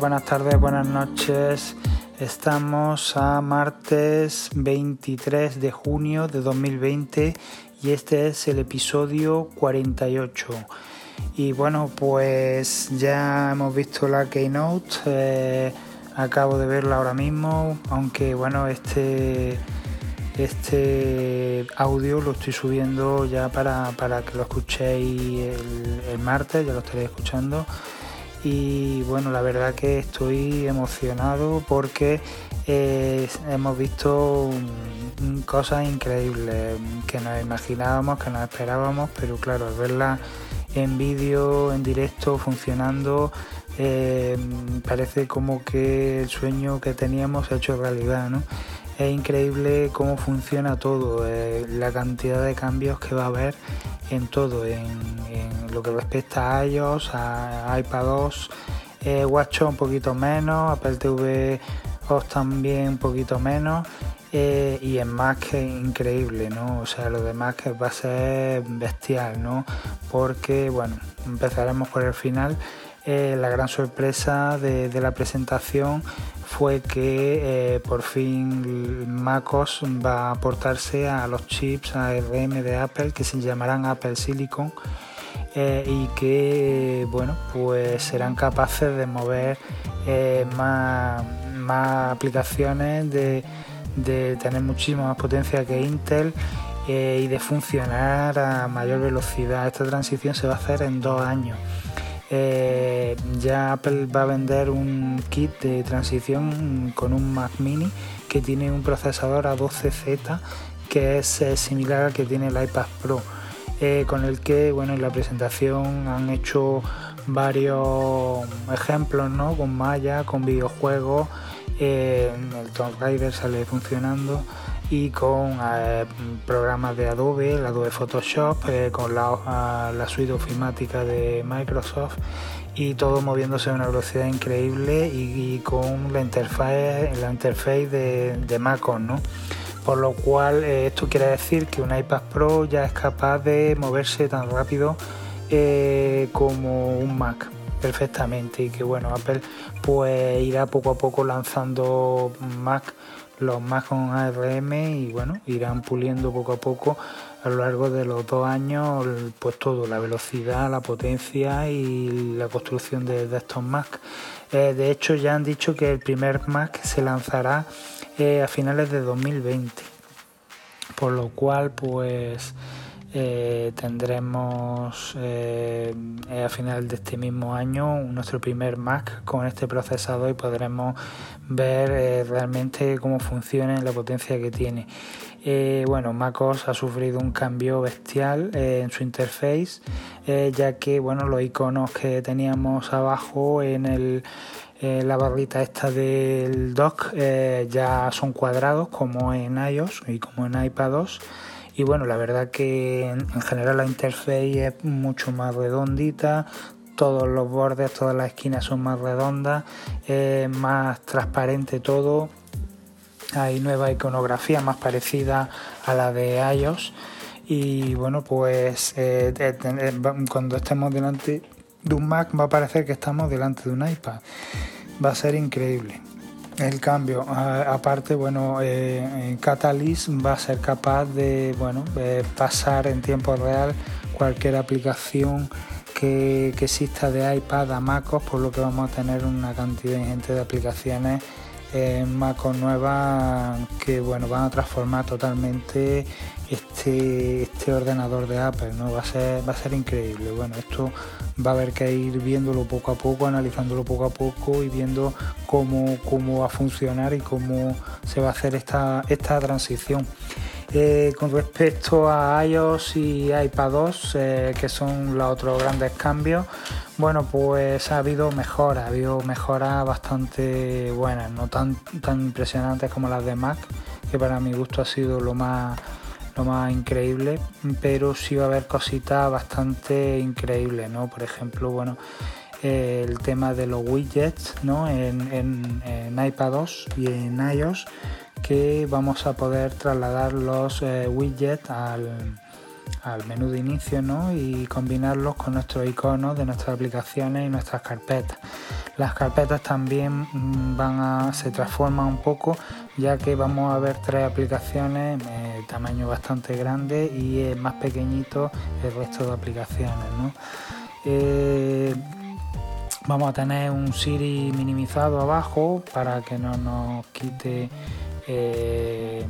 Buenas tardes, buenas noches. Estamos a martes 23 de junio de 2020 y este es el episodio 48. Y bueno, pues ya hemos visto la Keynote, eh, acabo de verla ahora mismo, aunque bueno, este, este audio lo estoy subiendo ya para, que lo escuchéis el, el martes, ya lo estaréis escuchando y bueno, la verdad que estoy emocionado porque eh, hemos visto cosas increíbles que nos imaginábamos, que nos esperábamos, pero claro, verla en vídeo, en directo, funcionando, eh, parece como que el sueño que teníamos hecho realidad, ¿no? Es increíble cómo funciona todo, eh, la cantidad de cambios que va a haber en todo, en, lo que respecta a iOS, a iPadOS, eh, WatchOS un poquito menos, Apple TV OS también un poquito menos. Eh, y en Mac es increíble, ¿no? O sea, lo de Mac va a ser bestial, ¿no? Porque, bueno, empezaremos por el final. Eh, la gran sorpresa de, la presentación fue que eh, por fin MacOS va a aportarse a los chips ARM de Apple que se llamarán Apple Silicon eh, y que bueno pues serán capaces de mover más, aplicaciones de, de, tener muchísima más potencia que Intel y de funcionar a mayor velocidad. Esta transición se va a hacer en dos años. Eh, ya Apple va a vender un kit de transición con un Mac mini que tiene un procesador A12Z que es eh, similar al que tiene el iPad Pro. Eh, con el que bueno en la presentación han hecho varios ejemplos ¿no? con Maya, con videojuegos, el Tomb Raider sale funcionando y con eh, programas de Adobe, el Adobe Photoshop, eh, con la, la, suite ofimática de Microsoft y todo moviéndose a una velocidad increíble y, con la interfaz, la interface de, de ¿no? Por lo cual eh, esto quiere decir que un iPad Pro ya es capaz de moverse tan rápido como un Mac perfectamente y que bueno Apple pues irá poco a poco lanzando Mac los Mac con ARM y bueno, irán puliendo poco a poco a lo largo de los dos años pues todo, la velocidad, la potencia y la construcción de, estos Mac. Eh, de hecho ya han dicho que el primer Mac se lanzará eh, a finales de 2020, por lo cual pues eh, tendremos eh, a final de este mismo año nuestro primer Mac con este procesador y podremos ver eh, realmente cómo funciona la potencia que tiene. bueno, MacOS ha sufrido un cambio bestial en su interface, ya que bueno, los iconos que teníamos abajo en la barrita esta del dock ya son cuadrados como en iOS y como en iPadOS y bueno, la verdad que en, general la interface es mucho más redondita, todos los bordes, todas las esquinas son más redondas, es más transparente todo. Hay nueva iconografía más parecida a la de iOS. Y bueno, pues eh, eh, eh, cuando estemos delante de un Mac va a parecer que estamos delante de un iPad. Va a ser increíble el cambio. aparte, bueno, eh, Catalyst va a ser capaz de, bueno, pasar en tiempo real cualquier aplicación que, exista de iPad a MacOS, por lo que vamos a tener una cantidad ingente de aplicaciones en MacOS nuevas que, bueno, van a transformar totalmente este, este ordenador de Apple, ¿no? Va a ser, va a ser increíble. Bueno, esto va a haber que ir viéndolo poco a poco, analizándolo poco a poco y viendo cómo, cómo va a funcionar y cómo se va a hacer esta, esta transición. Eh, con respecto a iOS y iPadOS, eh, que son los otros grandes cambios, bueno, pues ha habido mejoras, ha habido mejoras bastante buenas, no tan, tan impresionantes como las de Mac, que para mi gusto ha sido lo más más increíble, pero sí va a haber cositas bastante increíbles, ¿no? Por ejemplo, bueno, el tema de los widgets, ¿no? En, en, en iPadOS y en iOS, que vamos a poder trasladar los eh, widgets al, al menú de inicio ¿no? y combinarlos con nuestros iconos de nuestras aplicaciones y nuestras carpetas. Las carpetas también mm, van a, se transforman un poco ya que vamos a ver tres aplicaciones de tamaño bastante grande y más pequeñito el resto de aplicaciones. Eh, vamos a tener un Siri minimizado abajo para que no nos quite eh,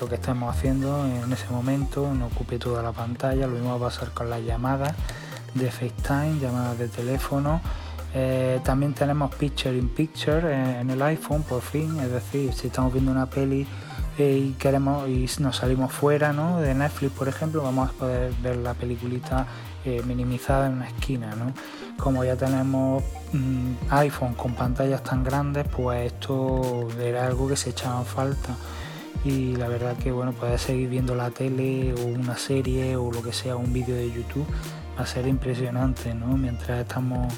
lo que estamos haciendo en ese momento, no ocupe toda la pantalla. Lo mismo va a pasar con las llamadas de FaceTime, llamadas de teléfono eh, también tenemos Picture in Picture eh, en el iPhone, por fin, es decir, si estamos viendo una peli y queremos y nos salimos fuera ¿no? de Netflix, por ejemplo, vamos a poder ver la peliculita minimizada en una esquina. ¿no? Como ya tenemos mm, iPhone con pantallas tan grandes, pues esto era algo que se echaba en falta y la verdad que bueno poder seguir viendo la tele o una serie o lo que sea un vídeo de YouTube va a ser impresionante ¿no? mientras estamos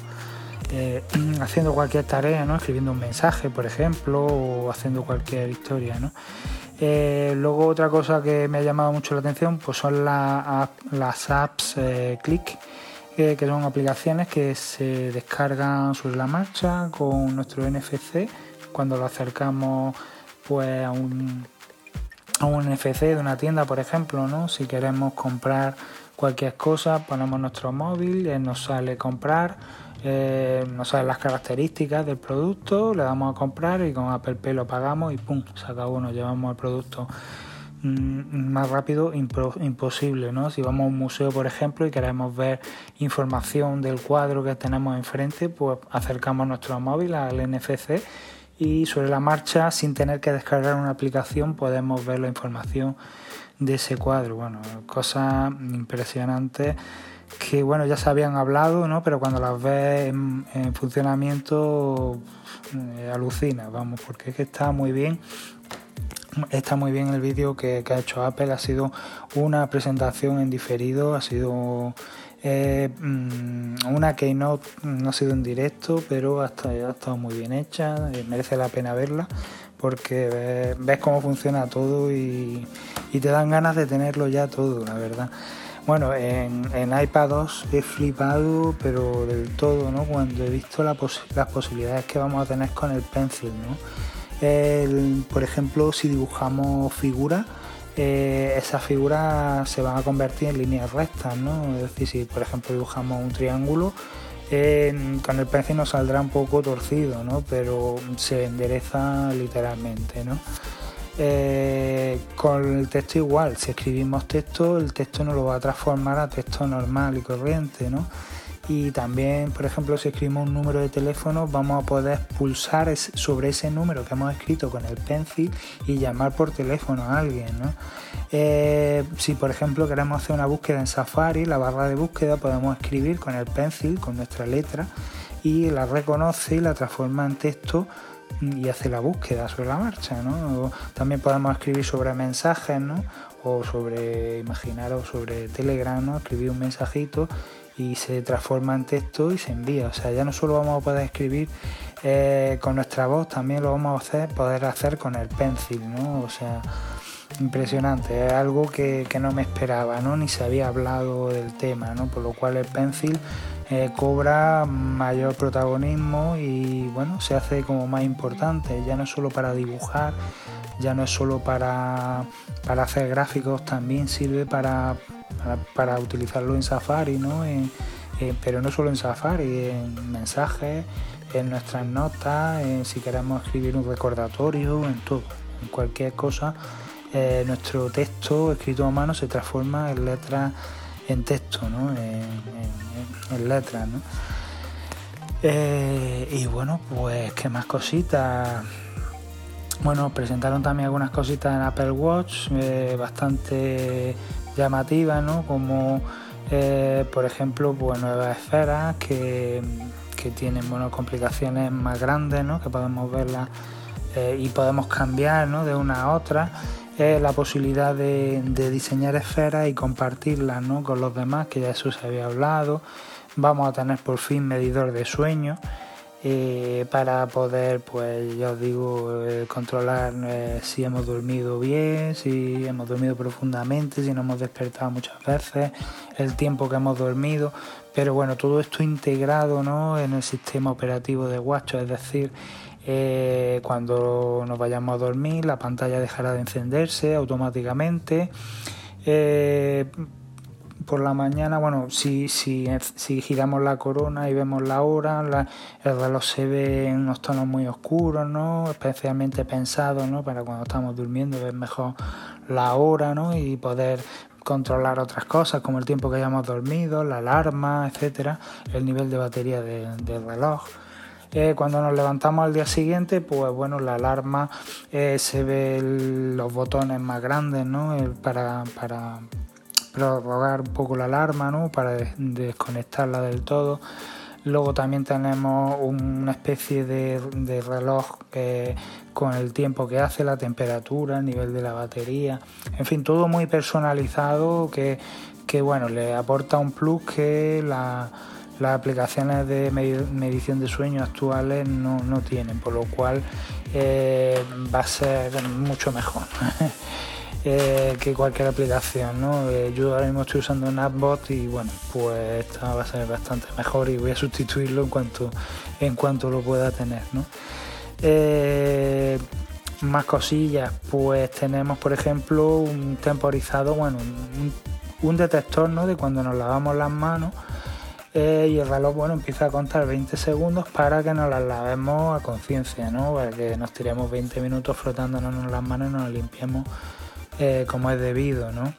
eh, haciendo cualquier tarea, ¿no? escribiendo un mensaje, por ejemplo, o haciendo cualquier historia. ¿no? Eh, luego otra cosa que me ha llamado mucho la atención pues son las apps eh, Click, que son aplicaciones que se descargan sobre la marcha con nuestro NFC cuando lo acercamos pues a un, a un NFC de una tienda, por ejemplo, ¿no? si queremos comprar cualquier cosa, ponemos nuestro móvil, nos sale comprar eh, nos salen las características del producto, le damos a comprar y con Apple Pay lo pagamos y pum, se acabó, nos llevamos el producto mm, más rápido imposible, ¿no? Si vamos a un museo, por ejemplo, y queremos ver información del cuadro que tenemos enfrente, pues acercamos nuestro móvil al NFC y sobre la marcha, sin tener que descargar una aplicación, podemos ver la información de ese cuadro. Bueno, cosas impresionantes que bueno, ya se habían hablado, ¿no? Pero cuando las ves en, funcionamiento eh, alucina, vamos, porque es que está muy bien. Está muy bien el vídeo que, ha hecho Apple, ha sido una presentación en diferido, ha sido eh, mm, una que no, no ha sido en directo, pero ha estado, ha estado muy bien hecha, eh, merece la pena verla porque ves, cómo funciona todo y, y te dan ganas de tenerlo ya todo, la verdad. Bueno, en, en iPad 2 he flipado, pero del todo, ¿no? Cuando he visto las posibilidades que vamos a tener con el pencil, ¿no? por ejemplo, si dibujamos figuras, eh, esas figuras se van a convertir en líneas rectas, ¿no? Es decir, si por ejemplo dibujamos un triángulo, con el pencil nos saldrá un poco torcido, ¿no? Pero se endereza literalmente, ¿no? Eh, con el texto igual, si escribimos texto, el texto nos lo va a transformar a texto normal y corriente, ¿no? Y también, por ejemplo, si escribimos un número de teléfono, vamos a poder pulsar sobre ese número que hemos escrito con el pencil y llamar por teléfono a alguien, ¿no? Eh, si, por ejemplo, queremos hacer una búsqueda en Safari, la barra de búsqueda podemos escribir con el pencil, con nuestra letra, y la reconoce y la transforma en texto y hace la búsqueda sobre la marcha, ¿no? También podemos escribir sobre mensajes, ¿no? O sobre, imaginaros, sobre Telegram, ¿no? Escribir un mensajito y se transforma en texto y se envía. O sea, ya no solo vamos a poder escribir eh, con nuestra voz, también lo vamos a hacer, poder hacer con el pencil, ¿no? O sea, impresionante, es algo que, que no me esperaba, ¿no? Ni se había hablado del tema, ¿no? Por lo cual el pencil eh, cobra mayor protagonismo y bueno, se hace como más importante, ya no es solo para dibujar, ya no es solo para, para hacer gráficos, también sirve para, para, utilizarlo en Safari, ¿no? pero no solo en Safari, en mensajes, en nuestras notas, en si queremos escribir un recordatorio, en todo, en cualquier cosa. Eh, nuestro texto escrito a mano se transforma en letras en texto, ¿no? en, letras. ¿no? Eh, y bueno, pues qué más cositas. Bueno, presentaron también algunas cositas en Apple Watch eh, bastante llamativas, ¿no? Como eh, por ejemplo, pues nuevas esferas que, que tienen bueno, complicaciones más grandes, ¿no? Que podemos verlas y podemos cambiar ¿no? de una a otra la posibilidad de, diseñar esferas y compartirlas ¿no? con los demás, que ya eso se había hablado. Vamos a tener por fin medidor de sueño. eh, para poder, pues ya os digo, eh, controlar eh, si hemos dormido bien, si hemos dormido profundamente, si no hemos despertado muchas veces, el tiempo que hemos dormido. Pero bueno, todo esto integrado ¿no? en el sistema operativo de Watch, es decir, cuando nos vayamos a dormir la pantalla dejará de encenderse automáticamente por la mañana, bueno, si, si, si giramos la corona y vemos la hora, el reloj se ve en unos tonos muy oscuros, ¿no? Especialmente pensado, ¿no? Para cuando estamos durmiendo ver mejor la hora, ¿no? Y poder controlar otras cosas como el tiempo que hayamos dormido, la alarma, etcétera, el nivel de batería del reloj. Eh, cuando nos levantamos al día siguiente, pues bueno, la alarma eh, se ve los botones más grandes, ¿no? para, para, prorrogar un poco la alarma ¿no? para desconectarla del todo. Luego también tenemos una especie de, reloj con el tiempo que hace, la temperatura, el nivel de la batería, en fin, todo muy personalizado que, bueno, le aporta un plus que las aplicaciones de medición de sueño actuales no, tienen, por lo cual eh, va a ser mucho mejor. Eh, que cualquier aplicación. ¿no? Eh, yo ahora mismo estoy usando Napbot y bueno, pues esta va a ser bastante mejor y voy a sustituirlo en cuanto, en cuanto lo pueda tener. ¿no? Más cosillas, pues tenemos por ejemplo un temporizado, bueno, un, detector ¿no? de cuando nos lavamos las manos. Y el reloj bueno empieza a contar 20 segundos para que nos las lavemos a conciencia, ¿no? Para que nos tiremos 20 minutos frotándonos las manos y nos limpiemos eh, como es debido, ¿no?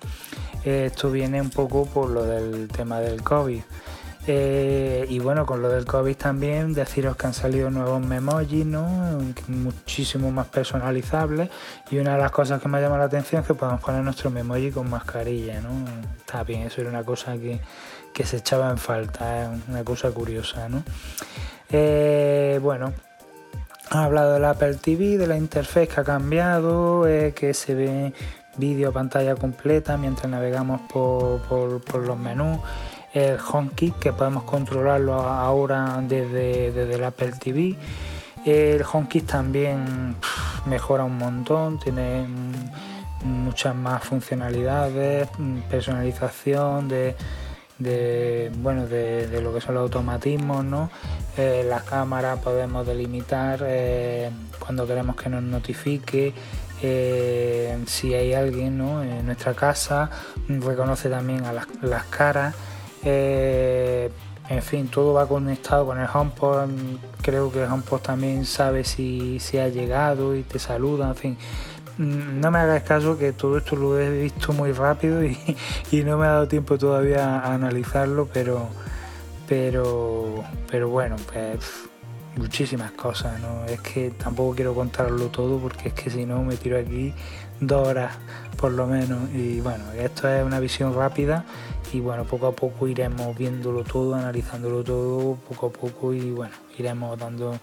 Eh, esto viene un poco por lo del tema del COVID. Eh, y bueno, con lo del COVID también, deciros que han salido nuevos memojis, ¿no? Muchísimo más personalizables. Y una de las cosas que me ha llamado la atención es que podemos poner nuestro memoji con mascarilla, ¿no? Está bien, eso era una cosa que, que se echaba en falta, es una cosa curiosa, ¿no? bueno, ha hablado del Apple TV, de la interfaz que ha cambiado, que se ve vídeo pantalla completa mientras navegamos por, los menús, el HomeKit que podemos controlarlo ahora desde, desde el Apple TV. El HomeKit también mejora un montón, tiene muchas más funcionalidades, personalización de, bueno de, lo que son los automatismos no eh, la cámara podemos delimitar eh, cuando queremos que nos notifique eh, si hay alguien en nuestra casa, reconoce también a las, caras. Eh, en fin, todo va conectado con el HomePod. Creo que el HomePod también sabe si, si ha llegado y te saluda. En fin, no me hagas caso que todo esto lo he visto muy rápido y, no me ha dado tiempo todavía a analizarlo, pero, pero, pero bueno, pues muchísimas cosas, ¿no? Es que tampoco quiero contarlo todo porque es que si no me tiro aquí dos horas por lo menos. Y bueno, esto es una visión rápida y bueno, poco a poco iremos viéndolo todo, analizándolo todo, poco a poco y bueno, iremos dando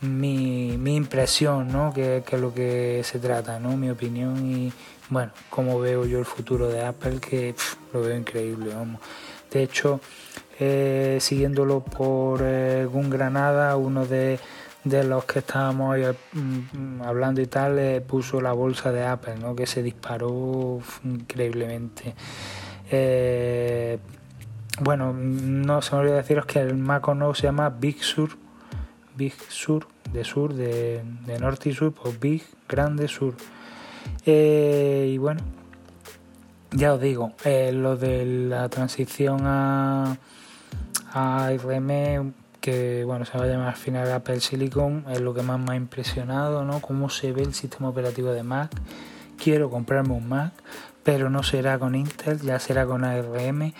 mi, impresión, ¿no? Que, es lo que se trata, ¿no? Mi opinión y bueno, cómo veo yo el futuro de Apple, que lo veo increíble, vamos. De hecho, eh, siguiéndolo por eh, Granada, uno de, los que estábamos mm, hablando y tal, eh, puso la bolsa de Apple, ¿no? que se disparó increíblemente. bueno, no se me olvidó deciros que el Mac se llama Big Sur, Big Sur, de sur, de, norte y sur, pues Big, grande sur. y bueno, ya os digo, lo de la transición a ARM que bueno se va a llamar al final Apple Silicon es lo que más me ha impresionado no cómo se ve el sistema operativo de Mac quiero comprarme un Mac pero no será con Intel ya será con ARM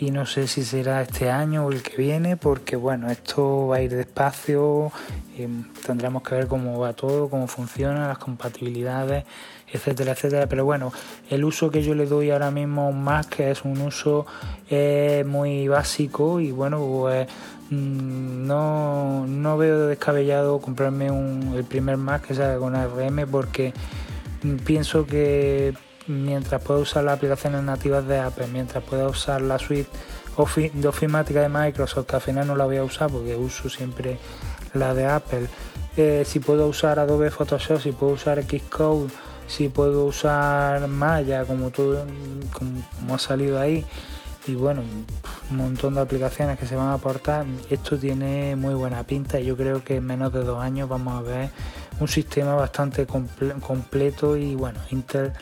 y no sé si será este año o el que viene porque bueno esto va a ir despacio y tendremos que ver cómo va todo cómo funciona las compatibilidades etcétera, etcétera. Pero bueno, el uso que yo le doy ahora mismo a un Mac es un uso eh, muy básico y bueno, pues mm, no, no veo descabellado comprarme un, el primer Mac que salga con ARM porque mm, pienso que mientras pueda usar las aplicaciones nativas de Apple, mientras pueda usar la suite de ofimática de Microsoft, que al final no la voy a usar porque uso siempre la de Apple. Eh, si puedo usar Adobe Photoshop, si puedo usar Xcode, si puedo usar Maya, como todo como, ha salido ahí. Y bueno, un montón de aplicaciones que se van a aportar. Esto tiene muy buena pinta y yo creo que en menos de dos años vamos a ver un sistema bastante completo y bueno, Intel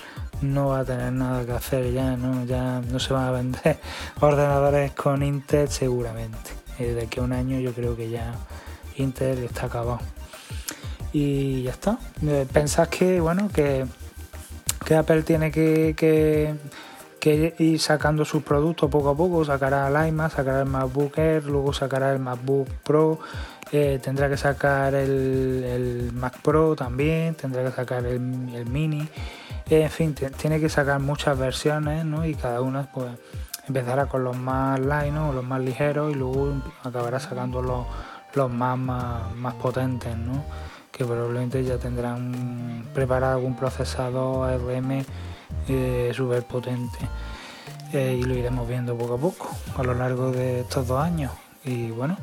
no va a tener nada que hacer ya, ¿no? Ya no se van a vender ordenadores con Intel seguramente. De aquí un año yo creo que ya Intel está acabado. Y ya está. Eh, Pensás que, bueno, que, que Apple tiene que, que, ir sacando sus productos poco a poco, sacará el iMac, sacará el MacBook Air, luego sacará el MacBook Pro, eh, tendrá que sacar el, Mac Pro también, tendrá que sacar el, Mini, en fin, tiene que sacar muchas versiones, ¿no? Y cada una, pues, empezará con los más light, ¿no? Los más ligeros y luego acabará sacando los, los más, más, potentes, ¿no? Que probablemente ya tendrán preparado algún procesador ARM eh, súper potente. Eh, y lo iremos viendo poco a poco a lo largo de estos dos años. Y bueno,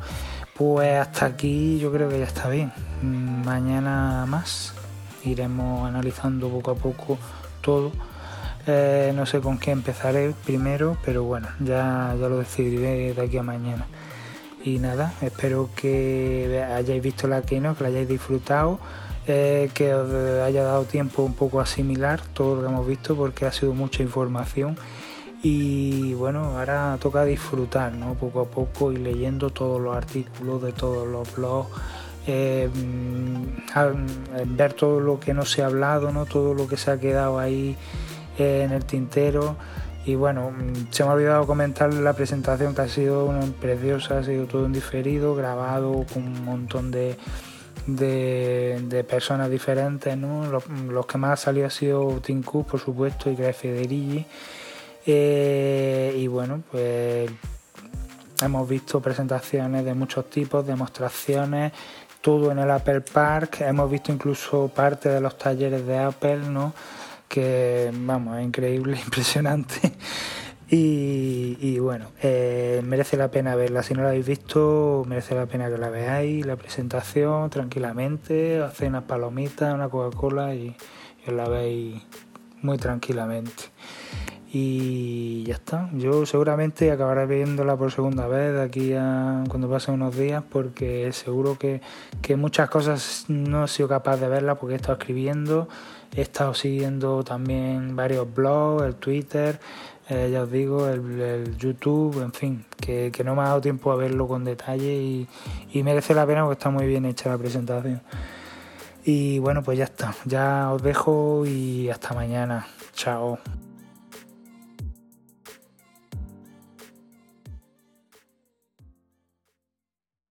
pues hasta aquí yo creo que ya está bien. Mañana más iremos analizando poco a poco todo. Eh, no sé con qué empezaré primero, pero bueno, ya, ya lo decidiré de aquí a mañana. Y nada, espero que hayáis visto la keynote, que la hayáis disfrutado, eh, que os haya dado tiempo un poco a asimilar todo lo que hemos visto, porque ha sido mucha información y bueno, ahora toca disfrutar, ¿no? Poco a poco y leyendo todos los artículos de todos los blogs, eh, mm, ver todo lo que no se ha hablado, ¿no? Todo lo que se ha quedado ahí eh, en el tintero. Y bueno, mm, se me ha olvidado comentar la presentación que ha sido una preciosa, ha sido todo en diferido, grabado con un montón de, de, personas diferentes, ¿no? Los, que más ha salido ha sido Tim Cook, por supuesto, y Greg Federici. Eh, y bueno, pues hemos visto presentaciones de muchos tipos, demostraciones, todo en el Apple Park. Hemos visto incluso parte de los talleres de Apple, ¿no? Que, vamos, es increíble, impresionante. Y, bueno, eh, merece la pena verla. Si no la habéis visto, merece la pena que la veáis, la presentación tranquilamente, hacéis unas palomitas, una Coca-Cola y, y la veis muy tranquilamente y ya está. Yo seguramente acabaré viéndola por segunda vez de aquí a cuando pasen unos días porque seguro que, muchas cosas no he sido capaz de verla porque he estado escribiendo, he estado siguiendo también varios blogs, el Twitter, eh, ya os digo, el, YouTube, en fin, que, no me ha dado tiempo a verlo con detalle y, y merece la pena porque está muy bien hecha la presentación. Y bueno, pues ya está, ya os dejo y hasta mañana. Chao.